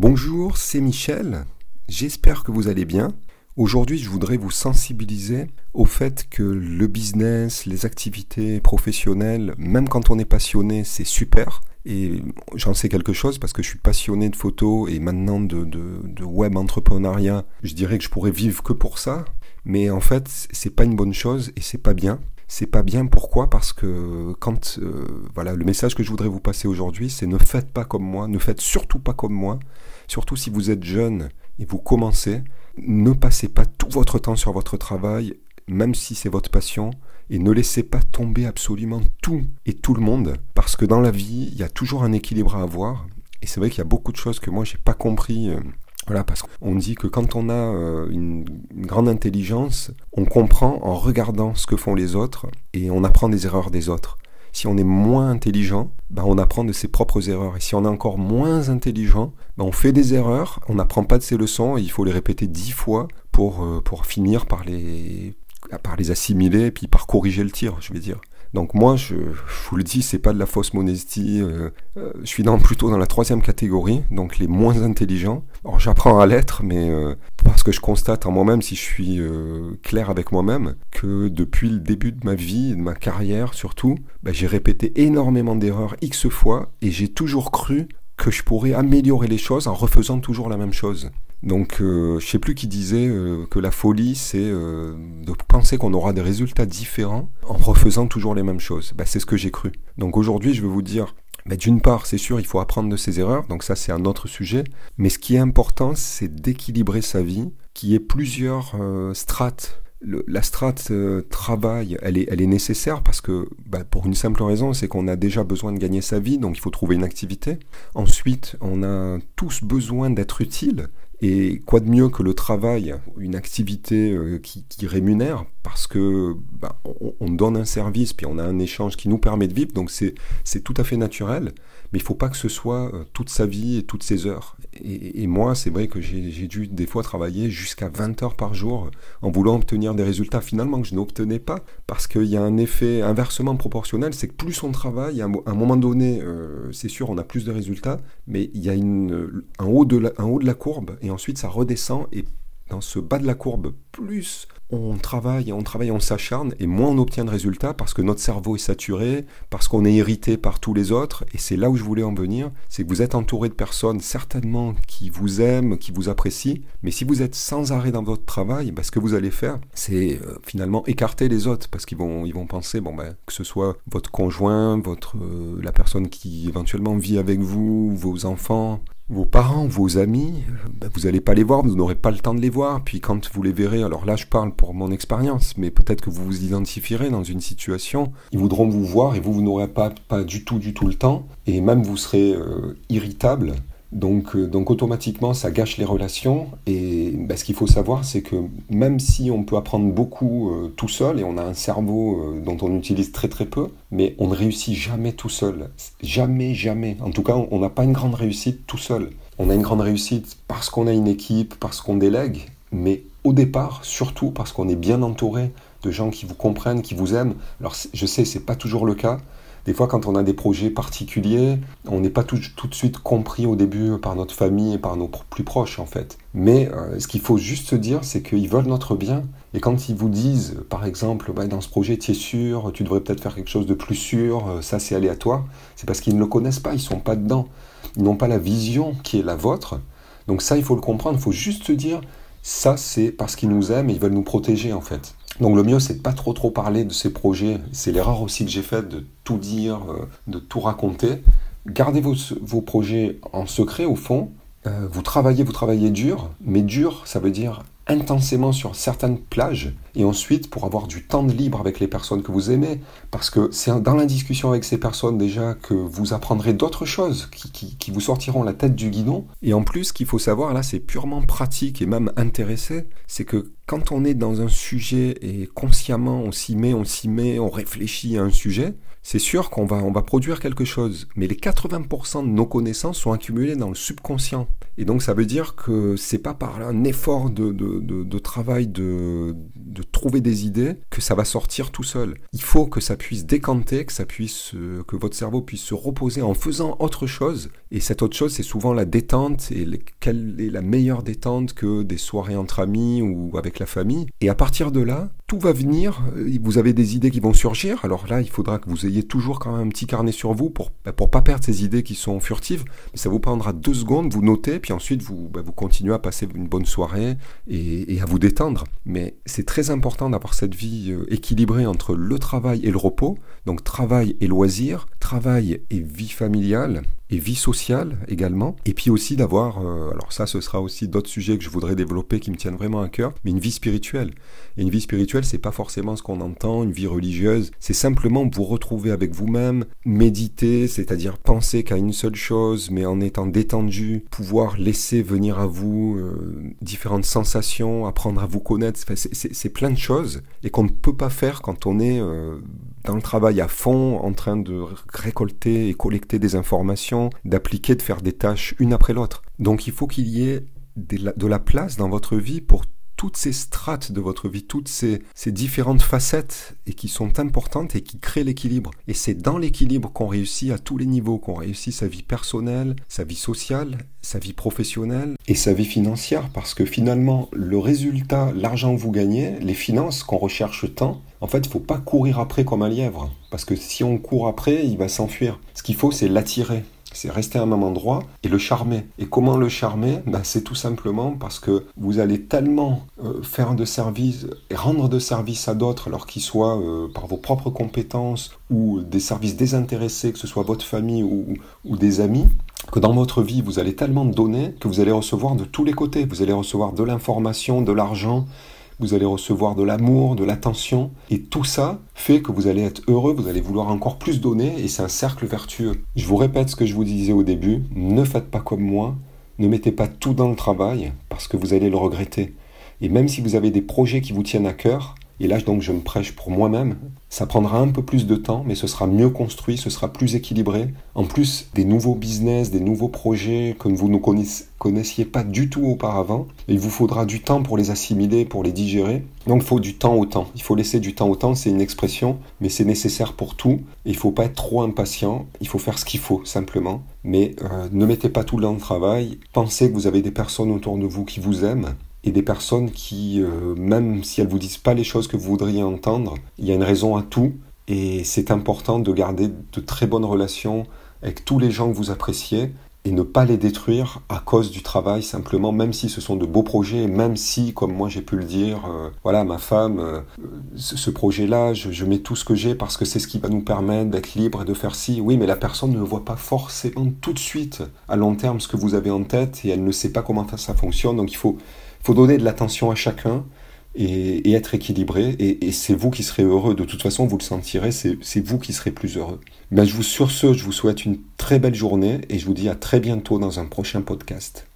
Bonjour, c'est Michel. J'espère que vous allez bien. Aujourd'hui, je voudrais vous sensibiliser au fait que le business, les activités professionnelles, même quand on est passionné, c'est super. Et j'en sais quelque chose parce que je suis passionné de photos et maintenant de, de, web entrepreneuriat. Je dirais que je pourrais vivre que pour ça. Mais en fait, c'est pas une bonne chose et c'est pas bien c'est pas bien. Pourquoi? Parce que quand euh, voilà, le message que je voudrais vous passer aujourd'hui, c'est ne faites pas comme moi, ne faites surtout pas comme moi. Surtout si vous êtes jeune et vous commencez, ne passez pas tout votre temps sur votre travail, même si c'est votre passion, et ne laissez pas tomber absolument tout et tout le monde, parce que dans la vie, il y a toujours un équilibre à avoir. Et c'est vrai qu'il y a beaucoup de choses que moi j'ai pas compris. Euh, voilà, parce qu'on dit que quand on a euh, une, grande intelligence, on comprend en regardant ce que font les autres et on apprend des erreurs des autres. Si on est moins intelligent, ben on apprend de ses propres erreurs. Et si on est encore moins intelligent, ben on fait des erreurs, on n'apprend pas de ses leçons et il faut les répéter dix fois pour, euh, pour finir par les, par les assimiler et puis par corriger le tir, je vais dire. Donc moi, je, vous le dis, c'est pas de la fausse modestie. Euh, euh, je suis dans, plutôt dans la troisième catégorie, donc les moins intelligents. Alors j'apprends à l'être, mais euh, parce que je constate en moi-même, si je suis clair avec moi-même, que depuis le début de ma vie, de ma carrière surtout, bah, j'ai répété énormément d'erreurs x fois et j'ai toujours cru que je pourrais améliorer les choses en refaisant toujours la même chose. Donc, euh, je sais plus qui disait euh, que la folie, c'est euh, de penser qu'on aura des résultats différents en refaisant toujours les mêmes choses. Bah, c'est ce que j'ai cru. Donc aujourd'hui, je vais vous dire, bah, d'une part, c'est sûr, il faut apprendre de ses erreurs, donc ça c'est un autre sujet. Mais ce qui est important, c'est d'équilibrer sa vie, qui ait plusieurs strates la strate travail, elle est, elle est nécessaire parce que, bah, pour une simple raison, c'est qu'on a déjà besoin de gagner sa vie, donc il faut trouver une activité. Ensuite, on a tous besoin d'être utile. Et quoi de mieux que le travail, une activité euh, qui, rémunère, parce que bah, on, donne un service, puis on a un échange qui nous permet de vivre, donc c'est tout à fait naturel, mais il faut pas que ce soit euh, toute sa vie et toutes ses heures. Et, moi, c'est vrai que j'ai dû des fois travailler jusqu'à 20 heures par jour en voulant obtenir des résultats finalement que je n'obtenais pas, parce qu'il y a un effet inversement proportionnel, c'est que plus on travaille, à un moment donné, euh, c'est sûr, on a plus de résultats, mais il y a un haut de la courbe, et ensuite ça redescend, et dans ce bas de la courbe, plus on travaille, on travaille, on s'acharne, et moins on obtient de résultats parce que notre cerveau est saturé, parce qu'on est irrité par tous les autres, et c'est là où je voulais en venir, c'est que vous êtes entouré de personnes certainement qui vous aiment, qui vous apprécient, mais si vous êtes sans arrêt dans votre travail, bah, ce que vous allez faire, c'est euh, finalement écarter les autres, parce qu'ils vont, ils vont penser, bon, ben, que ce soit votre conjoint, votre, euh, la personne qui éventuellement vit avec vous, vos enfants, vos parents, vos amis, ben, vous n'allez pas les voir, vous n'aurez pas le temps de les voir. Puis quand vous les verrez, alors là je parle pour mon expérience, mais peut-être que vous vous identifierez dans une situation, ils voudront vous voir et vous, vous n'aurez pas, pas du tout, du tout le temps. Et même vous serez euh, irritable donc, euh, donc automatiquement, ça gâche les relations. Et bah, ce qu'il faut savoir, c'est que même si on peut apprendre beaucoup euh, tout seul, et on a un cerveau dont on utilise très très peu, mais on ne réussit jamais tout seul. Jamais, jamais. En tout cas, on n'a pas une grande réussite tout seul. On a une grande réussite parce qu'on a une équipe, parce qu'on délègue, mais au départ, surtout parce qu'on est bien entouré de gens qui vous comprennent, qui vous aiment. Alors je sais, c'est pas toujours le cas, des fois, quand on a des projets particuliers, on n'est pas tout, de suite compris au début par notre famille et par nos plus proches, en fait. Mais euh, ce qu'il faut juste se dire, c'est qu'ils veulent notre bien. Et quand ils vous disent, par exemple, bah, dans ce projet, tu es sûr, tu devrais peut-être faire quelque chose de plus sûr, euh, ça c'est aléatoire, c'est parce qu'ils ne le connaissent pas, ils sont pas dedans. Ils n'ont pas la vision qui est la vôtre. Donc ça, il faut le comprendre, il faut juste se dire, ça c'est parce qu'ils nous aiment et ils veulent nous protéger, en fait. Donc le mieux, c'est de pas trop trop parler de ces projets. C'est l'erreur aussi que j'ai faite de tout dire, euh, de tout raconter. Gardez vos, vos projets en secret au fond. Euh, vous travaillez, vous travaillez dur, mais dur, ça veut dire intensément sur certaines plages et ensuite pour avoir du temps de libre avec les personnes que vous aimez parce que c'est dans la discussion avec ces personnes déjà que vous apprendrez d'autres choses qui, qui, vous sortiront la tête du guidon. Et en plus qu'il faut savoir là c'est purement pratique et même intéressé c'est que quand on est dans un sujet et consciemment on s'y met on s'y met on réfléchit à un sujet c'est sûr qu'on va, on va produire quelque chose, mais les 80% de nos connaissances sont accumulées dans le subconscient. Et donc ça veut dire que c'est pas par un effort de, de, de, travail de, de trouver des idées, que ça va sortir tout seul. Il faut que ça puisse décanter, que ça puisse, euh, que votre cerveau puisse se reposer en faisant autre chose. Et cette autre chose, c'est souvent la détente. Et quelle est la meilleure détente que des soirées entre amis ou avec la famille Et à partir de là, tout va venir. Vous avez des idées qui vont surgir. Alors là, il faudra que vous ayez toujours quand même un petit carnet sur vous pour bah, pour pas perdre ces idées qui sont furtives. Mais ça vous prendra deux secondes, vous notez, puis ensuite vous bah, vous continuez à passer une bonne soirée et, à vous détendre. Mais c'est très important d'avoir cette vie euh, équilibrée entre le travail et le repos. Donc travail et loisirs, travail et vie familiale et vie sociale également. Et puis aussi d'avoir, euh, alors ça ce sera aussi d'autres sujets que je voudrais développer qui me tiennent vraiment à cœur, mais une vie spirituelle. Et une vie spirituelle, c'est pas forcément ce qu'on entend, une vie religieuse, c'est simplement vous retrouver avec vous-même, méditer, c'est-à-dire penser qu'à une seule chose, mais en étant détendu, pouvoir laisser venir à vous euh, différentes sensations, apprendre à vous connaître, c'est plein de choses et qu'on ne peut pas faire quand on est euh, dans le travail à fond, en train de récolter et collecter des informations, d'appliquer, de faire des tâches une après l'autre. Donc il faut qu'il y ait de la place dans votre vie pour toutes ces strates de votre vie, toutes ces, différentes facettes et qui sont importantes et qui créent l'équilibre. Et c'est dans l'équilibre qu'on réussit à tous les niveaux, qu'on réussit sa vie personnelle, sa vie sociale, sa vie professionnelle et sa vie financière. Parce que finalement, le résultat, l'argent que vous gagnez, les finances qu'on recherche tant, en fait, il ne faut pas courir après comme un lièvre. Parce que si on court après, il va s'enfuir. Ce qu'il faut, c'est l'attirer c'est rester à un même endroit et le charmer. Et comment le charmer? Ben, C'est tout simplement parce que vous allez tellement euh, faire de service et rendre de service à d'autres, alors qu'ils soient euh, par vos propres compétences ou des services désintéressés, que ce soit votre famille ou, ou des amis, que dans votre vie, vous allez tellement donner que vous allez recevoir de tous les côtés. Vous allez recevoir de l'information, de l'argent, vous allez recevoir de l'amour, de l'attention, et tout ça fait que vous allez être heureux, vous allez vouloir encore plus donner, et c'est un cercle vertueux. Je vous répète ce que je vous disais au début, ne faites pas comme moi, ne mettez pas tout dans le travail, parce que vous allez le regretter. Et même si vous avez des projets qui vous tiennent à cœur, et là, donc, je me prêche pour moi-même. Ça prendra un peu plus de temps, mais ce sera mieux construit, ce sera plus équilibré. En plus, des nouveaux business, des nouveaux projets que vous ne connaissiez pas du tout auparavant, il vous faudra du temps pour les assimiler, pour les digérer. Donc, il faut du temps au temps. Il faut laisser du temps au temps, c'est une expression, mais c'est nécessaire pour tout. Il ne faut pas être trop impatient, il faut faire ce qu'il faut, simplement. Mais euh, ne mettez pas tout le travail. Pensez que vous avez des personnes autour de vous qui vous aiment et des personnes qui, euh, même si elles vous disent pas les choses que vous voudriez entendre, il y a une raison à tout. Et c'est important de garder de très bonnes relations avec tous les gens que vous appréciez et ne pas les détruire à cause du travail simplement, même si ce sont de beaux projets, même si, comme moi j'ai pu le dire, euh, voilà, ma femme, euh, ce, projet-là, je, je, mets tout ce que j'ai parce que c'est ce qui va nous permettre d'être libre et de faire ci. Oui, mais la personne ne voit pas forcément tout de suite à long terme ce que vous avez en tête et elle ne sait pas comment ça fonctionne, donc il faut il faut donner de l'attention à chacun et, être équilibré. Et, c'est vous qui serez heureux. De toute façon, vous le sentirez, c'est vous qui serez plus heureux. Ben, je vous, sur ce, je vous souhaite une très belle journée et je vous dis à très bientôt dans un prochain podcast.